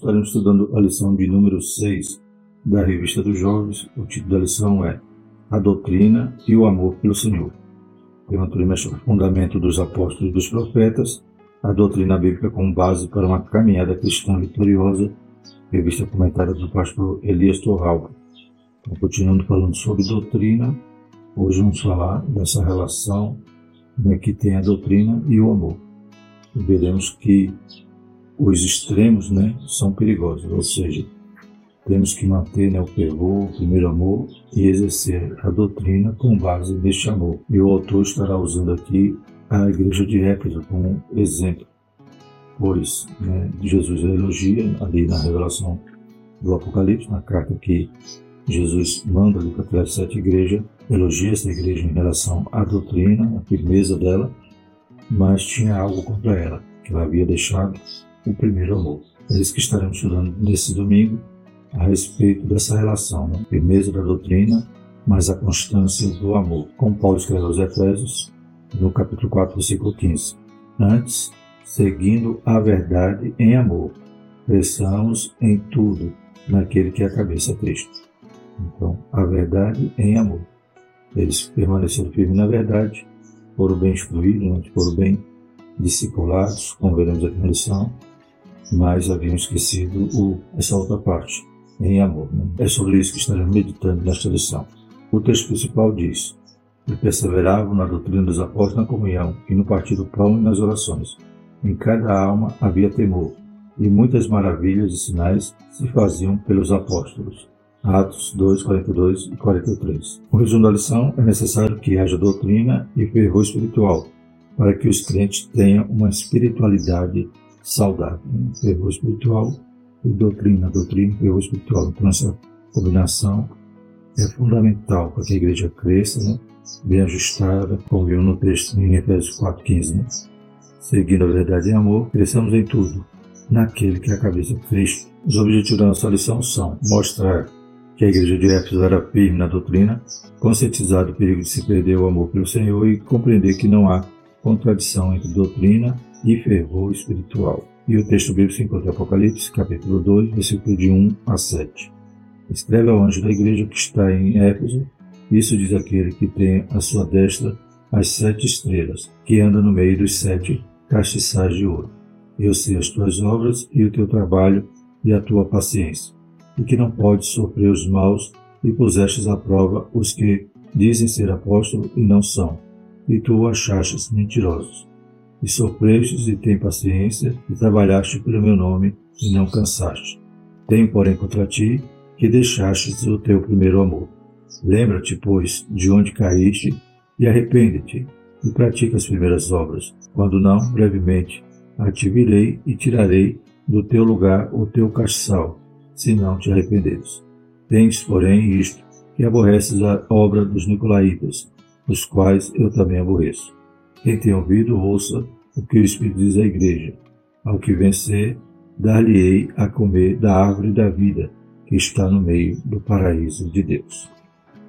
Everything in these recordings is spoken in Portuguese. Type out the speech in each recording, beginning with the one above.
estaremos estudando a lição de número 6 da Revista dos Jovens. O título da lição é A Doutrina e o Amor pelo Senhor. Tema trimestre fundamento dos apóstolos e dos profetas, a doutrina bíblica como base para uma caminhada cristã vitoriosa, revista comentada do pastor Elias Torralba. Então, continuando falando sobre doutrina, hoje vamos falar dessa relação né, que tem a doutrina e o amor. E veremos que os extremos né, são perigosos, ou seja, temos que manter né, o fervor, o primeiro amor e exercer a doutrina com base neste amor. E o autor estará usando aqui a igreja de Éfeso como exemplo, pois né, Jesus elogia ali na revelação do Apocalipse, na carta que Jesus manda ali para as sete igrejas, elogia essa igreja em relação à doutrina, à firmeza dela, mas tinha algo contra ela, que ela havia deixado o primeiro amor. É isso que estaremos estudando nesse domingo a respeito dessa relação, né? firmeza da doutrina, mas a constância do amor. Como Paulo escreveu aos Efésios, no capítulo 4, versículo 15. Antes, seguindo a verdade em amor, cresçamos em tudo naquele que é a cabeça Cristo. Então, a verdade em amor. Eles permaneceram firmes na verdade, foram bem instruídos, né? foram bem discipulados, como veremos aqui na lição, mas haviam esquecido o, essa outra parte, em amor. Né? É sobre isso que estaremos meditando nesta lição. O texto principal diz: E perseveravam na doutrina dos apóstolos, na comunhão, e no partir do pão e nas orações. Em cada alma havia temor, e muitas maravilhas e sinais se faziam pelos apóstolos. Atos 2, 42 e 43. O resumo da lição é necessário que haja doutrina e fervor espiritual, para que os crentes tenham uma espiritualidade saudável. Né? Fervor espiritual e doutrina, doutrina e fervor espiritual. Então, essa combinação é fundamental para que a igreja cresça, né? bem ajustada, como vimos no texto em Efésios 4,15. Né? Seguindo a verdade em amor, cresçamos em tudo, naquele que é a cabeça de Cristo. Os objetivos da nossa lição são mostrar que a igreja de Éfeso era firme na doutrina, conscientizar do perigo de se perder o amor pelo Senhor e compreender que não há contradição entre doutrina e fervor espiritual. E o texto bíblico se encontra em Apocalipse, capítulo 2, versículo de 1 a 7. Escreve ao anjo da igreja que está em Éfeso, isso diz aquele que tem à sua destra as sete estrelas, que anda no meio dos sete castiçais de ouro. Eu sei as tuas obras e o teu trabalho e a tua paciência e que não pode sofrer os maus, e pusestes à prova os que dizem ser apóstolos e não são, e tu achastes mentirosos. E sofrestes e tem paciência, e trabalhaste pelo meu nome, e não cansaste. Tenho, porém, contra ti que deixastes o teu primeiro amor. Lembra-te, pois, de onde caíste, e arrepende-te, e pratica as primeiras obras. Quando não, brevemente, ativirei e tirarei do teu lugar o teu castiçal, se não te arrependeres. Tens, porém, isto, que aborreces a obra dos Nicolaitas, os quais eu também aborreço. Quem tem ouvido, ouça o que o Espírito diz à igreja. Ao que vencer, dar-lhe-ei a comer da árvore da vida, que está no meio do paraíso de Deus.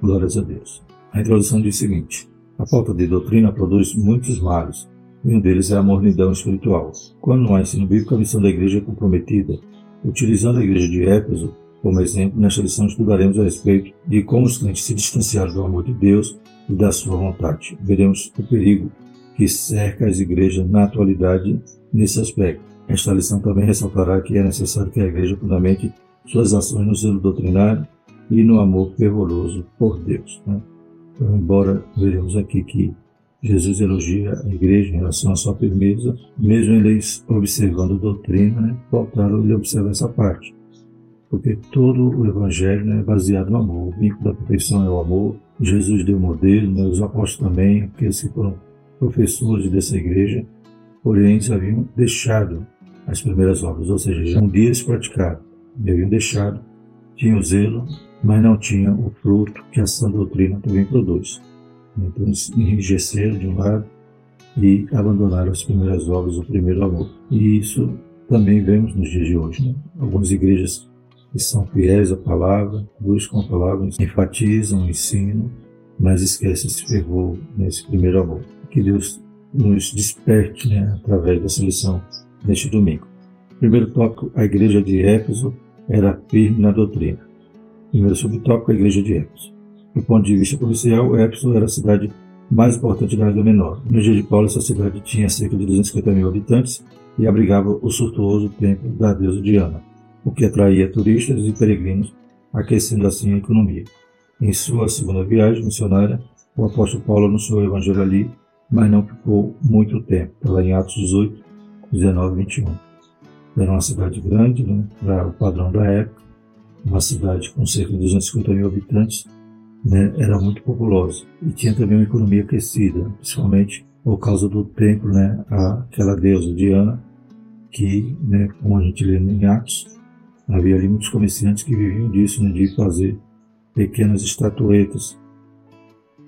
Glórias a Deus. A introdução diz o seguinte: a falta de doutrina produz muitos males, e um deles é a mornidão espiritual. Quando não há ensino bíblico, a missão da igreja é comprometida Utilizando a igreja de Éfeso como exemplo, nesta lição estudaremos a respeito de como os crentes se distanciaram do amor de Deus e da sua vontade. Veremos o perigo que cerca as igrejas na atualidade nesse aspecto. Esta lição também ressaltará que é necessário que a igreja fundamente suas ações no zelo doutrinário e no amor fervoroso por Deus. Né? Então, embora veremos aqui que Jesus elogia a igreja em relação à sua firmeza, mesmo eles observando a doutrina, né, faltaram ele observar essa parte. Porque todo o evangelho né, é baseado no amor, o vínculo da perfeição é o amor, Jesus deu modelo, né, os apóstolos também, aqueles que foram professores dessa igreja, porém eles haviam deixado as primeiras obras, ou seja, um dia eles praticaram, haviam deixado, tinham zelo, mas não tinham o fruto que a sã doutrina também produz. Então eles enrijeceram de um lado e abandonaram as primeiras obras, o primeiro amor. E isso também vemos nos dias de hoje. Né? Algumas igrejas que são fiéis à palavra, buscam a palavra, enfatizam o ensino, mas esquecem esse fervor nesse primeiro amor. Que Deus nos desperte né, através dessa lição neste domingo. Primeiro tópico, a igreja de Éfeso era firme na doutrina. Primeiro subtópico, a igreja de Éfeso. Do ponto de vista policial, Éfeso era a cidade mais importante da Ásia Menor. No dia de Paulo, essa cidade tinha cerca de 250 mil habitantes e abrigava o suntuoso templo da deusa Diana, o que atraía turistas e peregrinos, aquecendo assim a economia. Em sua segunda viagem missionária, o apóstolo Paulo anunciou o evangelho ali, mas não ficou muito tempo. Estava em Atos 18, 19 e 21. Era uma cidade grande, né, para o padrão da época, uma cidade com cerca de 250 mil habitantes, né, era muito populosa. E tinha também uma economia aquecida, principalmente por causa do templo, né, aquela deusa Diana, que, né, como a gente lê em Atos, havia ali muitos comerciantes que viviam disso, né, de fazer pequenas estatuetas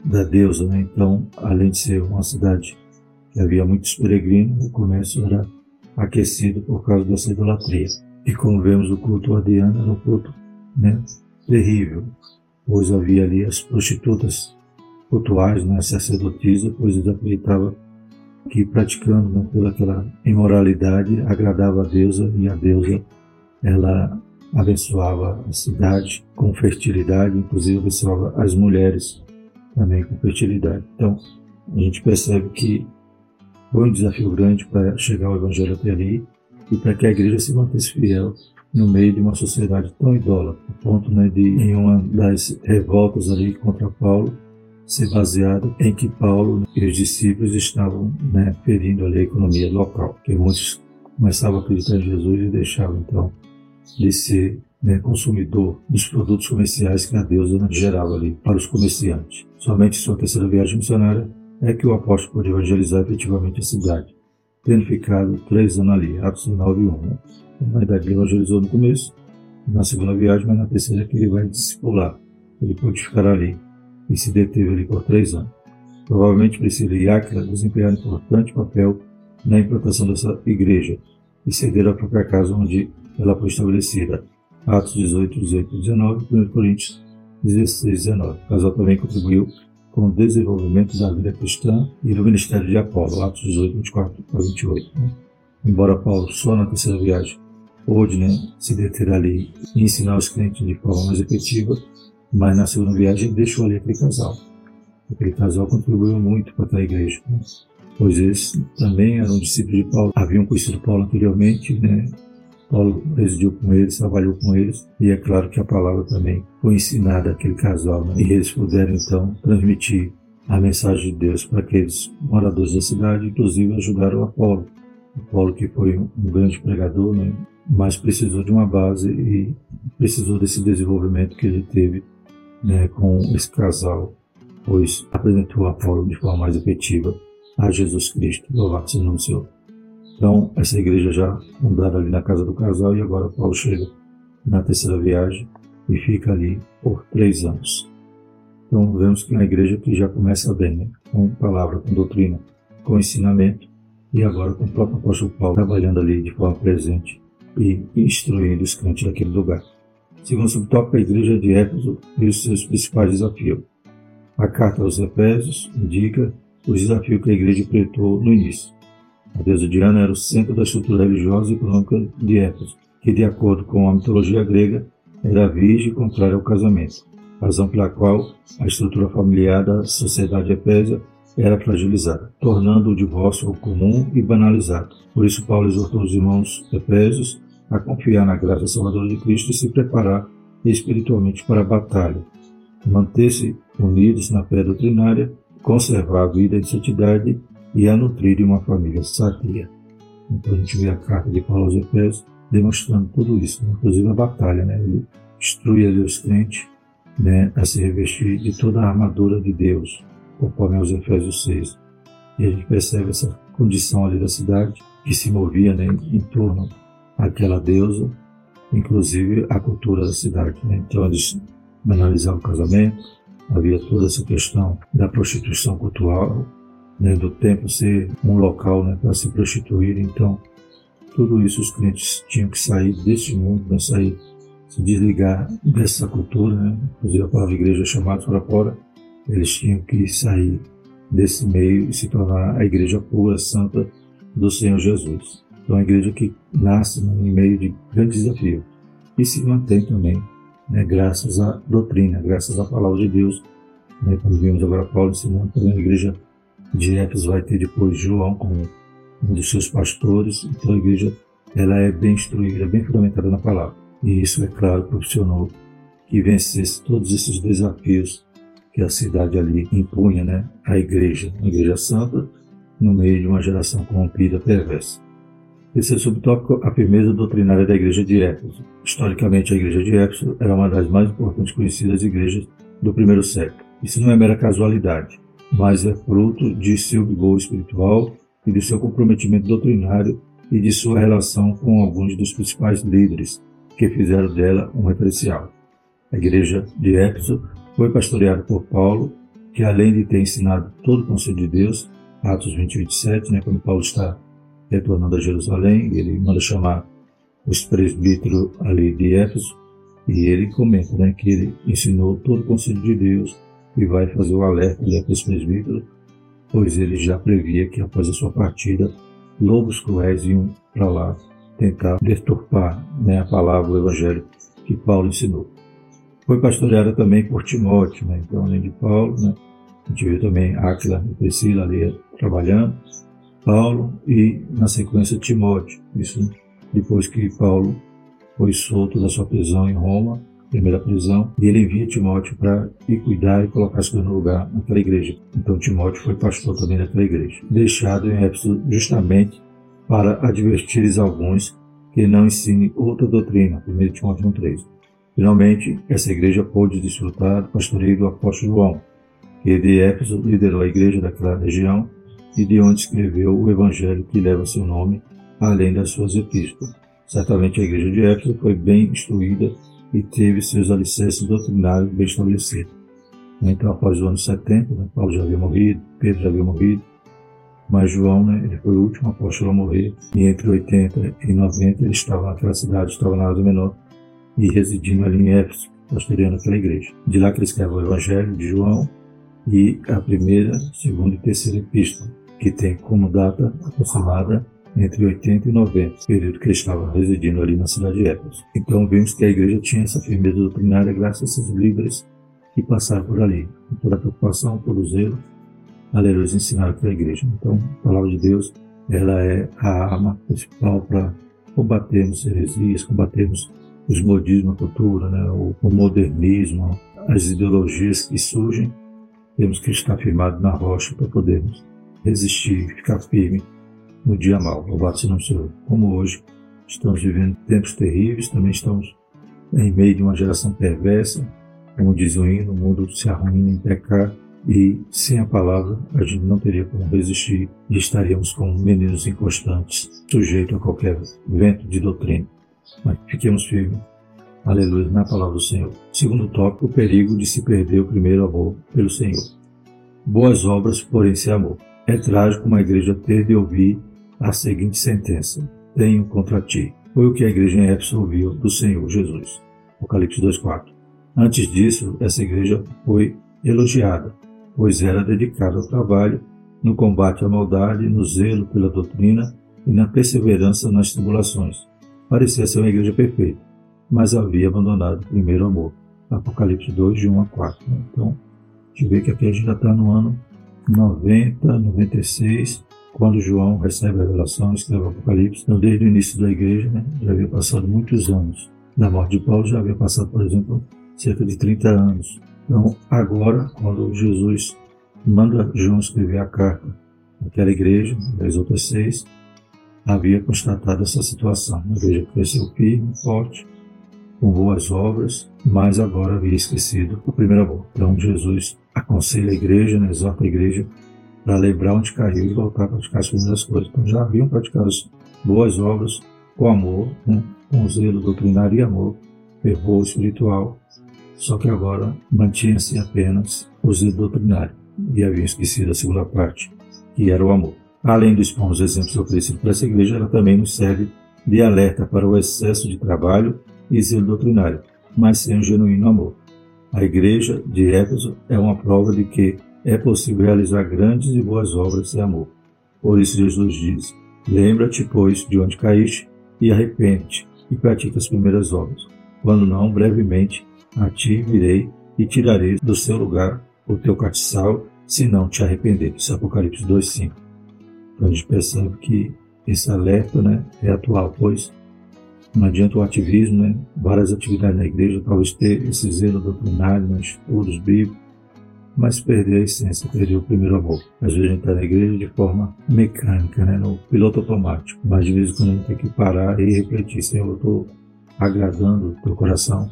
da deusa. Né? Então, além de ser uma cidade que havia muitos peregrinos, o comércio era aquecido por causa dessa idolatria. E como vemos, o culto a Diana era um culto né, terrível pois havia ali as prostitutas cultuais, né, sacerdotisas, pois eles acreditavam que praticando né, toda aquela imoralidade agradava a deusa e a deusa ela abençoava a cidade com fertilidade, inclusive abençoava as mulheres também com fertilidade. Então a gente percebe que foi um desafio grande para chegar ao evangelho até ali e para que a igreja se mantesse fiel no meio de uma sociedade tão idólatra, a ponto né, de, em uma das revoltas ali contra Paulo, ser baseado em que Paulo e os discípulos estavam né, ferindo ali a economia local, que muitos começavam a acreditar em Jesus e deixavam então de ser né, consumidor dos produtos comerciais que a deusa gerava ali para os comerciantes. Somente sua terceira viagem missionária é que o apóstolo pôde evangelizar efetivamente a cidade, tendo ficado três anos ali, Atos 9 e 1. Né? Na verdade, ele evangelizou no começo, na segunda viagem, mas na terceira que ele vai discipular. Ele pôde ficar ali e se deteve ali por três anos. Provavelmente Priscila e Áquila desempenharam importante papel na implantação dessa igreja e cederam a própria casa onde ela foi estabelecida. Atos 18, 18 e 19, 1 Coríntios 16, 19. O casal também contribuiu com o desenvolvimento da vida cristã e do ministério de Apolo, Atos 18, 24 a 28. Né? Embora Paulo só na terceira viagem pôde né, se deter ali e ensinar os clientes de forma mais efetiva, mas na segunda viagem deixou ali aquele casal. Aquele casal contribuiu muito para a igreja, né? pois eles também eram discípulos de Paulo, haviam conhecido Paulo anteriormente, né? Paulo residiu com eles, trabalhou com eles, e é claro que a palavra também foi ensinada àquele casal, né? e eles puderam então transmitir a mensagem de Deus para aqueles moradores da cidade, inclusive ajudaram a Paulo. O Paulo que foi um grande pregador, né? mas precisou de uma base e precisou desse desenvolvimento que ele teve né, com esse casal, pois apresentou a Paulo de forma mais efetiva a Jesus Cristo. Louvado seja o nome do Senhor. Então, essa igreja já fundada ali na casa do casal e agora Paulo chega na terceira viagem e fica ali por três anos. Então, vemos que é uma igreja que já começa bem, né? com palavra, com doutrina, com ensinamento e agora com o próprio apóstolo Paulo trabalhando ali de forma presente e instruindo os crentes daquele lugar. Segundo subtópico, a igreja de Éfeso e os seus principais desafios. A carta aos Efésios indica os desafios que a igreja enfrentou no início. A deusa Diana era o centro da estrutura religiosa e econômica de Éfeso, que, de acordo com a mitologia grega, era virgem contrária ao casamento, razão pela qual a estrutura familiar da sociedade efésia era fragilizada, tornando o divórcio comum e banalizado. Por isso, Paulo exortou os irmãos efésios a confiar na graça salvadora de Cristo e se preparar espiritualmente para a batalha, manter-se unidos na fé doutrinária, conservar a vida em santidade e a nutrir uma família sadia. Então a gente vê a carta de Paulo aos Efésios demonstrando tudo isso, né? inclusive a batalha. Né? Ele instrui ali os crentes né, a se revestir de toda a armadura de Deus, conforme aos Efésios 6. E a gente percebe essa condição ali da cidade que se movia né, em torno àquela deusa, inclusive a cultura da cidade. Né? Então eles banalizavam o casamento, havia toda essa questão da prostituição cultural, né, do templo ser um local né, para se prostituir. Então, tudo isso os crentes tinham que sair desse mundo, né, sair, se desligar dessa cultura. Né? Inclusive a palavra igreja é chamada para fora eles tinham que sair desse meio e se tornar a igreja pura, santa do Senhor Jesus. Então, é uma igreja que nasce né, em meio de grandes desafios e se mantém também, né, graças à doutrina, graças à palavra de Deus. Né, como vimos agora Paulo ensinando, também a igreja Éfeso vai ter depois João como um dos seus pastores. Então, a igreja ela é bem instruída, bem fundamentada na palavra. E isso, é claro, proporcionou que vencesse todos esses desafios que a cidade ali impunha né, à igreja, a igreja santa, no meio de uma geração corrompida perversa. Esse é o subtópico, a firmeza doutrinária da igreja de Éfeso. Historicamente, a igreja de Éfeso era uma das mais importantes conhecidas igrejas do primeiro século. Isso não é mera casualidade, mas é fruto de seu vigor espiritual e de seu comprometimento doutrinário e de sua relação com alguns dos principais líderes que fizeram dela um referencial. A igreja de Éfeso foi pastoreada por Paulo, que além de ter ensinado todo o conselho de Deus, Atos 20 27, né, quando Paulo está retornando a Jerusalém, ele manda chamar os presbíteros ali de Éfeso, e ele comenta né, que ele ensinou todo o conselho de Deus e vai fazer o alerta ali para os presbíteros, pois ele já previa que após a sua partida, lobos cruéis iam para lá tentar deturpar né, a palavra, o evangelho que Paulo ensinou. Foi pastoreada também por Timóteo, né? então além de Paulo, né, a gente viu também Áquila e Priscila ali trabalhando, Paulo e na sequência Timóteo, isso depois que Paulo foi solto da sua prisão em Roma, primeira prisão, e ele envia Timóteo para ir cuidar e colocar as coisas no lugar naquela igreja. Então Timóteo foi pastor também daquela igreja, deixado em Éfeso justamente para advertires alguns que não ensine outra doutrina, 1 Timóteo 1,3. Finalmente, essa igreja pôde desfrutar do pastoreio do apóstolo João, que de Éfeso liderou a igreja daquela região e de onde escreveu o evangelho que leva seu nome, além das suas epístolas. Certamente a igreja de Éfeso foi bem instruída e teve seus alicerces doutrinários bem estabelecidos. Então, após o ano 70, né, Paulo já havia morrido, Pedro já havia morrido, mas João, né, ele foi o último apóstolo a morrer, e entre 80 e 90 ele estava naquela cidade, estava na Ásia Menor, e residindo ali em Éfeso, pastoreando aquela igreja. De lá que ele escreve o Evangelho de João e a primeira, segunda e terceira epístola, que tem como data aproximada entre 80 e 90, período que ele estava residindo ali na cidade de Éfeso. Então vimos que a igreja tinha essa firmeza doutrinária graças a esses líderes que passaram por ali, com toda a preocupação, todo o zelo, aleluia, ensinaram para a igreja. Então, a palavra de Deus, ela é a arma principal para combatermos heresias, combatermos os modismos, a cultura, né, o, o modernismo, as ideologias que surgem, temos que estar firmados na rocha para podermos resistir, ficar firme no dia mal. Louvado seja o Senhor. Como hoje estamos vivendo tempos terríveis, também estamos em meio de uma geração perversa, como diz o hino, o mundo se arruina em pecar e sem a palavra a gente não teria como resistir e estaríamos como meninos inconstantes, sujeitos a qualquer vento de doutrina. Mas fiquemos firmes, aleluia, na palavra do Senhor. Segundo tópico, o perigo de se perder o primeiro amor pelo Senhor. Boas obras, porém, sem amor. É trágico uma igreja ter de ouvir a seguinte sentença: Tenho contra ti. Foi o que a igreja em Éfeso ouviu do Senhor Jesus. Apocalipse 2,4. Antes disso, essa igreja foi elogiada, pois era dedicada ao trabalho, no combate à maldade, no zelo pela doutrina e na perseverança nas tribulações parecia ser uma igreja perfeita, mas havia abandonado o primeiro amor. Apocalipse 2, de 1 a 4. Né? Então, a gente vê que aqui a gente já está no ano 90, 96, quando João recebe a revelação, escreve o Apocalipse. Então, desde o início da igreja, né, já havia passado muitos anos. Da morte de Paulo já havia passado, por exemplo, cerca de 30 anos. Então, agora, quando Jesus manda João escrever a carta àquela igreja, das outras seis, havia constatado essa situação. A igreja cresceu firme, forte, com boas obras, mas agora havia esquecido o primeiro amor. Então Jesus aconselha a igreja, né, exorta a igreja para lembrar onde caiu e voltar a praticar as primeiras coisas. Então já haviam praticado as boas obras com amor, né, com zelo doutrinário e amor, fervor espiritual, só que agora mantinha-se apenas o zelo doutrinário e haviam esquecido a segunda parte, que era o amor. Além dos bons exemplos oferecidos para essa igreja, ela também nos serve de alerta para o excesso de trabalho e zelo doutrinário, mas sem um genuíno amor. A igreja de Éfeso é uma prova de que é possível realizar grandes e boas obras sem amor. Por isso Jesus diz: Lembra-te, pois, de onde caíste, e arrepende-te, e pratica as primeiras obras. Quando não, brevemente, a ti virei e tirarei do seu lugar o teu castiçal, se não te arrependeres. Apocalipse 2,5. Então a gente percebe que esse alerta né, é atual, pois não adianta o ativismo, né, várias atividades na igreja, talvez ter esse zelo doutrinário, né, estudos bíblicos, mas perder a essência, perder o primeiro amor. Às vezes a gente está na igreja de forma mecânica, né, no piloto automático, mas de vez em quando a gente tem que parar e refletir, Senhor, eu estou agradando o teu coração?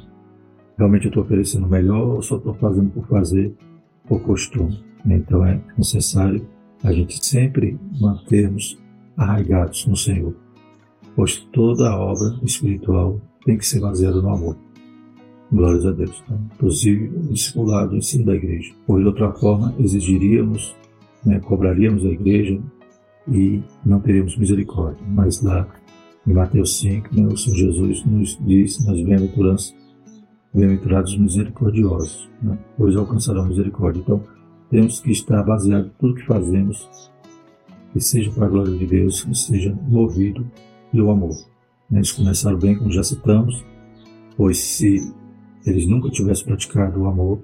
Realmente eu estou oferecendo o melhor ou só estou fazendo por fazer, por costume? Então é necessário a gente sempre mantermos arraigados no Senhor, pois toda obra espiritual tem que ser baseada no amor. Glórias a Deus. Então, inclusive, o discipulado, o ensino da igreja. Pois, de outra forma, exigiríamos, né, cobraríamos a igreja e não teríamos misericórdia. Mas lá, em Mateus 5, né, o Senhor Jesus nos diz nas bem-aventuranças, bem-aventurados misericordiosos, né, pois alcançarão misericórdia. Então, temos que estar baseado em tudo que fazemos, que seja para a glória de Deus, que seja movido pelo amor. Né, eles começaram bem, como já citamos, pois se eles nunca tivessem praticado o amor,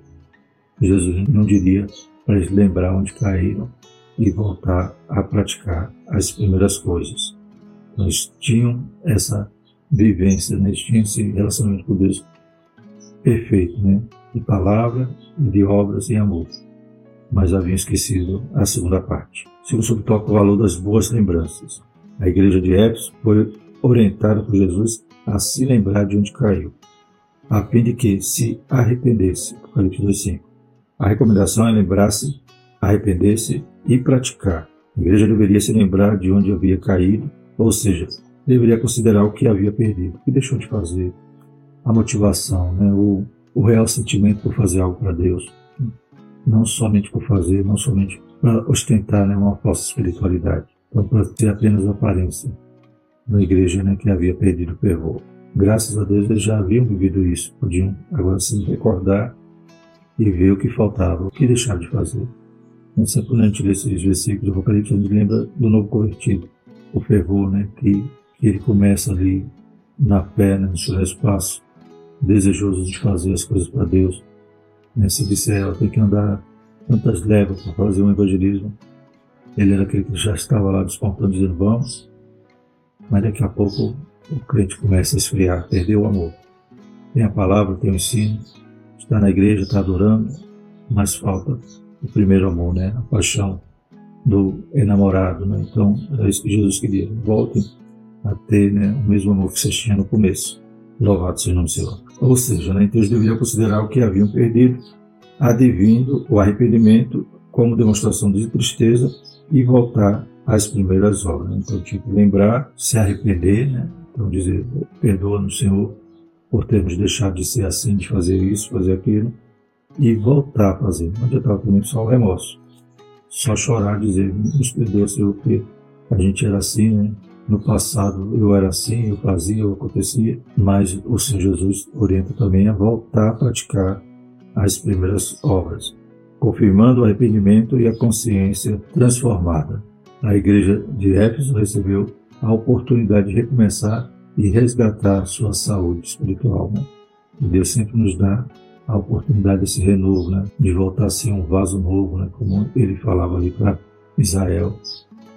Jesus não diria para eles lembrar onde caíram e voltar a praticar as primeiras coisas. Eles tinham essa vivência, né? eles tinham esse relacionamento com Deus perfeito, né? de palavra e de obras e amor. Mas haviam esquecido a segunda parte. Segundo subtópico, o valor das boas lembranças. A igreja de Éfeso foi orientada por Jesus a se lembrar de onde caiu a fim de que se arrependesse. Apocalipse 2,5. A recomendação é lembrar-se, arrepender-se e praticar. A igreja deveria se lembrar de onde havia caído, ou seja, deveria considerar o que havia perdido, o que deixou de fazer, a motivação, né? o, o real sentimento por fazer algo para Deus. Não somente por fazer, não somente para ostentar né, uma falsa espiritualidade, então para ter apenas aparência na igreja né, que havia perdido o fervor. Graças a Deus eles já haviam vivido isso, podiam agora se recordar e ver o que faltava, o que deixaram de fazer. Então, sempre quando a gente lê esses versículos do Apocalipse, a gente lembra do novo convertido, o fervor, né, que, que ele começa ali na fé, né, no seu espaço, desejoso de fazer as coisas para Deus. Né, se disser, ela tem que andar tantas léguas para fazer um evangelismo, ele era aquele que já estava lá despontando, dizendo vamos, mas daqui a pouco o crente começa a esfriar, perdeu o amor. Tem a palavra, tem o ensino, está na igreja, está adorando, mas falta o primeiro amor, né? A paixão do enamorado, né? Então, é isso que Jesus queria. Voltem a ter né, o mesmo amor que vocês tinham no começo. Louvado seja o nome do Senhor. Ou seja, né, então eles deveriam considerar o que haviam perdido, advindo o arrependimento como demonstração de tristeza e voltar às primeiras obras. Então, tipo, lembrar, se arrepender, né? Então, dizer, perdoa-nos, Senhor, por termos deixado de ser assim, de fazer isso, fazer aquilo, e voltar a fazer. Não adiantava também só o remorso. Só chorar, dizer, nos perdoa, Senhor, porque a gente era assim, né? No passado eu era assim, eu fazia, eu acontecia, mas o Senhor Jesus orienta também a voltar a praticar as primeiras obras, confirmando o arrependimento e a consciência transformada. A igreja de Éfeso recebeu a oportunidade de recomeçar e resgatar sua saúde espiritual. Né? E Deus sempre nos dá a oportunidade desse renovo, né? de voltar a ser um vaso novo, né? como ele falava ali para Israel,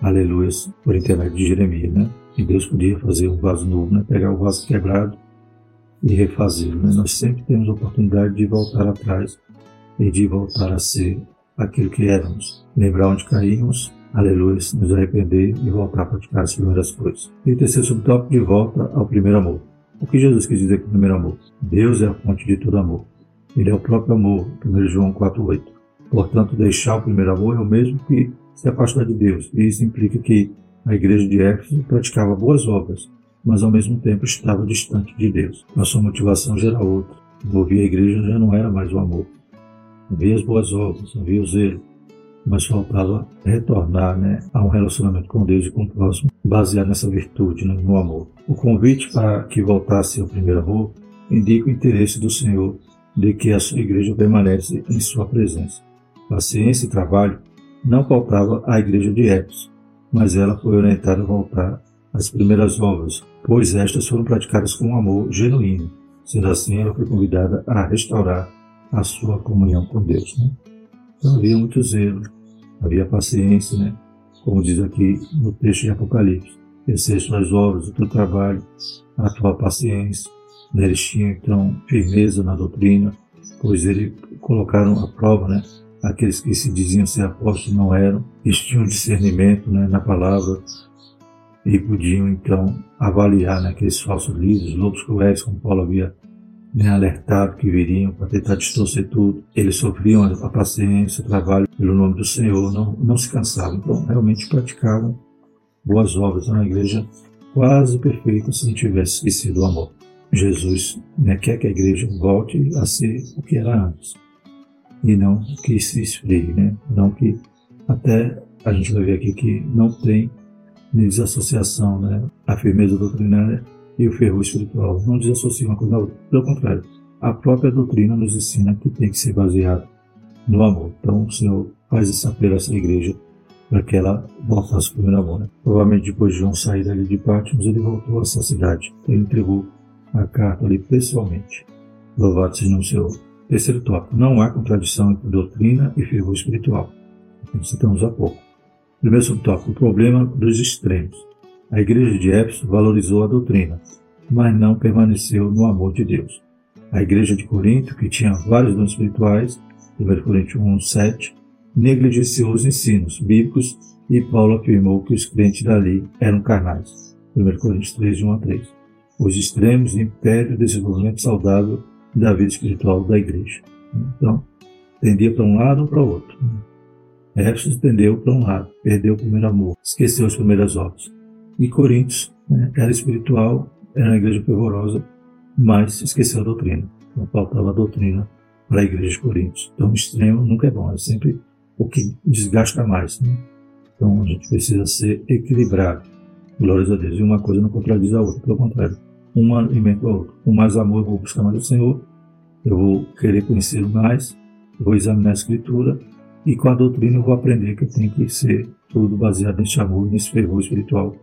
aleluia, por intermédio de Jeremias. Né? E Deus podia fazer um vaso novo, né? pegar o vaso quebrado e refazê-lo. Né? Nós sempre temos a oportunidade de voltar atrás e de voltar a ser aquilo que éramos, lembrar onde caímos aleluia, nos arrepender e voltar a praticar as primeiras coisas. E o terceiro subtópico, de volta ao primeiro amor. O que Jesus quis dizer com o primeiro amor? Deus é a fonte de todo amor. Ele é o próprio amor, 1 João 4,8. Portanto, deixar o primeiro amor é o mesmo que se afastar de Deus. E isso implica que a igreja de Éfeso praticava boas obras, mas ao mesmo tempo estava distante de Deus. A sua motivação já era outra. Envolver a igreja já não era mais o amor. Havia as boas obras, havia o zelo, mas faltava retornar né, a um relacionamento com Deus e com o próximo, baseado nessa virtude, né, no amor. O convite para que voltasse ao primeiro amor indica o interesse do Senhor de que a sua igreja permanece em sua presença. A ciência e trabalho não faltava à igreja de Éfeso, mas ela foi orientada a voltar às primeiras obras, pois estas foram praticadas com um amor genuíno. Sendo assim, ela foi convidada a restaurar a sua comunhão com Deus. Né? Então havia muito zelo, havia paciência, né? como diz aqui no texto de Apocalipse. Exercer suas obras, o teu trabalho, a tua paciência. Né? Eles tinham então firmeza na doutrina, pois eles colocaram à prova, né? Aqueles que se diziam ser apóstolos não eram, eles tinham discernimento né, na palavra e podiam então avaliar né, aqueles falsos líderes, lobos cruéis, como Paulo havia né, alertado que viriam para tentar distorcer tudo. Eles sofriam a paciência, o trabalho pelo nome do Senhor, não, não se cansavam. Então, realmente praticavam boas obras na igreja quase perfeita se não tivesse esquecido o amor. Jesus né, quer que a igreja volte a ser o que era antes e não que se esfrie, né? não que até a gente vai ver aqui que não tem desassociação, né? a firmeza doutrinária e o fervor espiritual. Não desassocia uma coisa da outra. Pelo contrário, a própria doutrina nos ensina que tem que ser baseado no amor. Então o Senhor faz esse apelo a essa igreja para que ela voltasse ao primeiro amor. Né? Provavelmente depois de João sair dali de Patmos, ele voltou a essa cidade. Ele entregou a carta ali pessoalmente. Louvado seja o Senhor. Terceiro tópico. Não há contradição entre doutrina e fervor espiritual. Como citamos há pouco. Primeiro subtópico. O problema dos extremos. A igreja de Éfeso valorizou a doutrina, mas não permaneceu no amor de Deus. A igreja de Corinto, que tinha vários dons espirituais, 1 Coríntios 1, 7, negligenciou os ensinos bíblicos e Paulo afirmou que os crentes dali eram carnais. 1 Coríntios 3, 1 a 3. Os extremos impedem o desenvolvimento saudável da vida espiritual da igreja. Então, tendia para um lado ou para o outro. Éfeso tendeu para um lado, perdeu o primeiro amor, esqueceu as primeiras obras. E Coríntios né, era espiritual, era uma igreja fervorosa, mas esqueceu a doutrina. Não faltava a doutrina para a igreja de Coríntios. Então, extremo nunca é bom, é sempre o que desgasta mais. Né? Então, a gente precisa ser equilibrado. Glórias a Deus. E uma coisa não contradiz a outra, pelo contrário. Uma alimenta a outra. Com mais amor, eu vou buscar mais o Senhor, eu vou querer conhecer mais, eu vou examinar a Escritura, e com a doutrina eu vou aprender que tenho que ser tudo baseado nesse amor, nesse fervor espiritual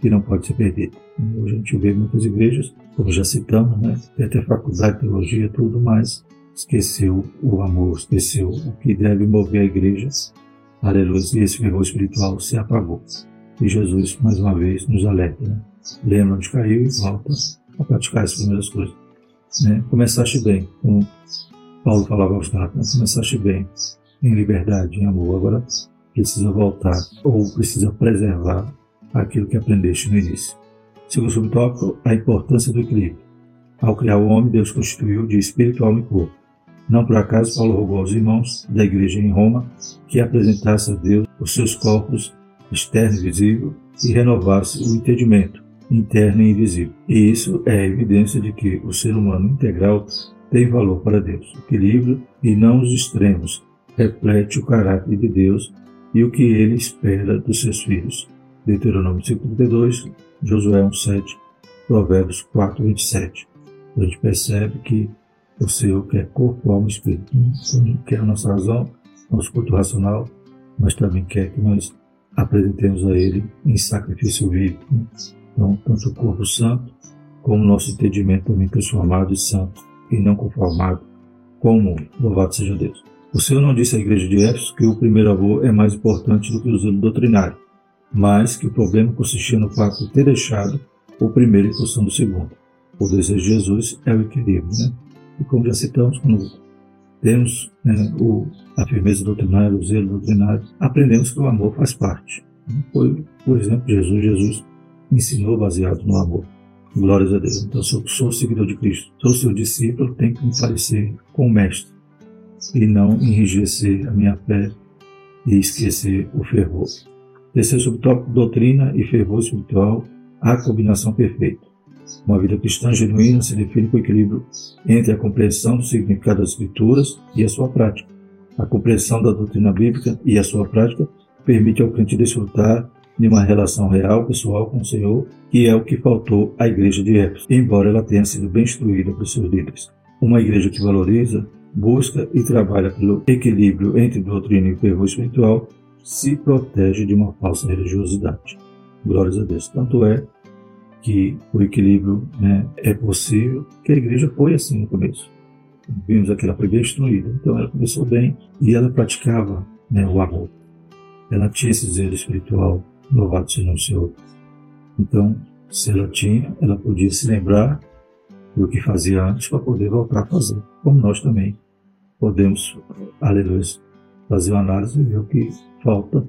que não pode ser perdido. Hoje a gente vê muitas igrejas, como já citamos, né? tem até faculdade de teologia, tudo, mas esqueceu o amor, esqueceu o que deve mover a igreja. Aleluia. E esse fervor espiritual se apagou. E Jesus, mais uma vez, nos alerta. Né? Lembra onde caiu e volta a praticar as primeiras coisas. Né? Começaste bem, como Paulo falava aos Gálatas, né? começaste bem, em liberdade, em amor. Agora precisa voltar ou precisa preservar aquilo que aprendeste no início. Segundo subtópico, a importância do equilíbrio. Ao criar o homem, Deus constituiu de espírito, alma e corpo. Não por acaso Paulo rogou aos irmãos da igreja em Roma que apresentasse a Deus os seus corpos externo e visível e renovasse o entendimento interno e invisível. E isso é evidência de que o ser humano integral tem valor para Deus. O equilíbrio e não os extremos reflete o caráter de Deus e o que ele espera dos seus filhos. Deuteronômio 5:32, Josué 1:7, Provérbios 4:27. A gente percebe que o Senhor quer corpo, alma e espírito. Então, quer a nossa razão, nosso culto racional, mas também quer que nós apresentemos a Ele em sacrifício vivo. Então, tanto o corpo santo, como o nosso entendimento também transformado e santo, e não conformado com o mundo. Louvado seja Deus. O Senhor não disse à igreja de Éfeso que o primeiro amor é mais importante do que o zelo doutrinário, mas que o problema consistia no fato de ter deixado o primeiro em função do segundo. O desejo de Jesus é o equilíbrio, né? E como já citamos, quando temos né, o, a firmeza doutrinária, o zelo doutrinário, aprendemos que o amor faz parte. Foi, por exemplo, Jesus. Jesus ensinou baseado no amor. Glórias a Deus. Então, se eu sou seguidor de Cristo, sou seu discípulo, tenho que me parecer com o Mestre e não enrijecer a minha fé e esquecer o fervor. Terceiro subtópico, doutrina e fervor espiritual, a combinação perfeita. Uma vida cristã genuína se define com equilíbrio entre a compreensão do significado das Escrituras e a sua prática. A compreensão da doutrina bíblica e a sua prática permite ao crente desfrutar de uma relação real, pessoal com o Senhor, que é o que faltou à igreja de Éfeso, embora ela tenha sido bem instruída por seus líderes. Uma igreja que valoriza, busca e trabalha pelo equilíbrio entre doutrina e fervor espiritual se protege de uma falsa religiosidade. Glórias a Deus. Tanto é que o equilíbrio né, é possível, que a igreja foi assim no começo. Vimos aqui, ela foi bem instruída, então ela começou bem e ela praticava né, o amor. Ela tinha esse zelo espiritual, louvado seja o Senhor. Então, se ela tinha, ela podia se lembrar do que fazia antes para poder voltar a fazer, como nós também podemos, aleluia, fazer uma análise e ver o que falta,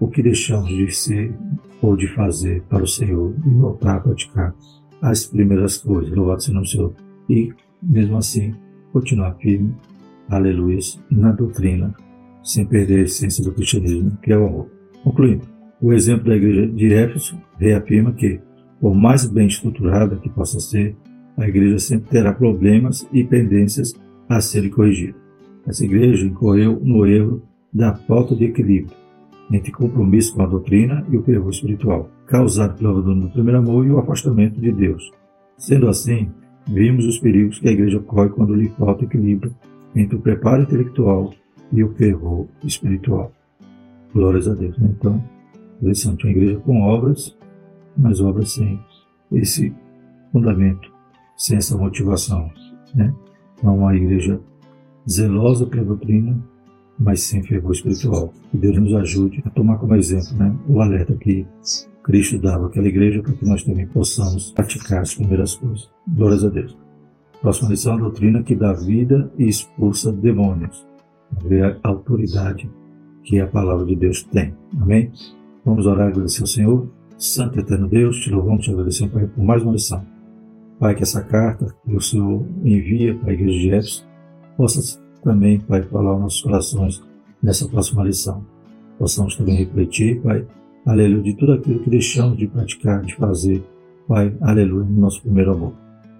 o que deixamos de ser ou de fazer para o Senhor e voltar a praticar as primeiras coisas, louvado seja o Senhor. E, mesmo assim, continuar firme, aleluia, na doutrina, sem perder a essência do cristianismo, que é o amor. Concluindo, o exemplo da igreja de Éfeso reafirma que, por mais bem estruturada que possa ser, a igreja sempre terá problemas e pendências a serem corrigidas. Essa igreja incorreu no erro da falta de equilíbrio entre compromisso com a doutrina e o fervor espiritual, causado pelo abandono do primeiro amor e o afastamento de Deus. Sendo assim, vimos os perigos que a igreja corre quando lhe falta equilíbrio entre o preparo intelectual e o fervor espiritual. Glórias a Deus. Né? Então, interessante, uma igreja com obras, mas obras sem esse fundamento, sem essa motivação. Né? Então, uma igreja zelosa pela doutrina, mas sem fervor espiritual. Que Deus nos ajude a tomar como exemplo né, o alerta que Cristo dava àquela igreja para que nós também possamos praticar as primeiras coisas. Glórias a Deus. Próxima lição, a doutrina que dá vida e expulsa demônios. Ver a autoridade que a palavra de Deus tem. Amém? Vamos orar e agradecer ao Senhor. Santo e eterno Deus, te louvamos e agradecemos, Pai, por mais uma lição. Pai, que essa carta que o Senhor envia para a igreja de Éfeso possa também, Pai, falar nossos corações nessa próxima lição. Possamos também refletir, Pai, aleluia, de tudo aquilo que deixamos de praticar, de fazer, Pai, aleluia, no nosso primeiro amor.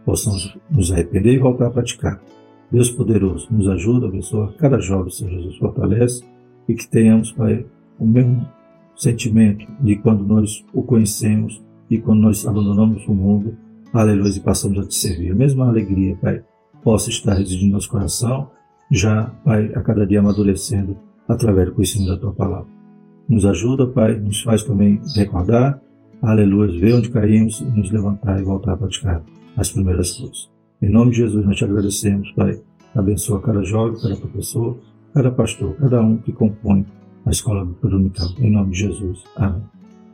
Possamos nos arrepender e voltar a praticar. Deus poderoso, nos ajuda, abençoa cada jovem, Senhor Jesus, fortalece e que tenhamos, Pai, o mesmo sentimento de quando nós o conhecemos e quando nós abandonamos o mundo, aleluia, e passamos a te servir. A mesma alegria, Pai, possa estar residindo no nosso coração, já, Pai, a cada dia amadurecendo através do conhecimento da Tua palavra. Nos ajuda, Pai, nos faz também recordar, aleluia, ver onde caímos e nos levantar e voltar a praticar as primeiras coisas. Em nome de Jesus, nós te agradecemos, Pai. Abençoa cada jovem, cada professor, cada pastor, cada um que compõe a escola dominical. Em nome de Jesus. Amém.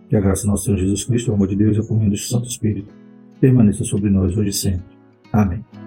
Que a graça do nosso Senhor Jesus Cristo, o amor de Deus e a comunhão do Santo Espírito permaneça sobre nós hoje e sempre. Amém.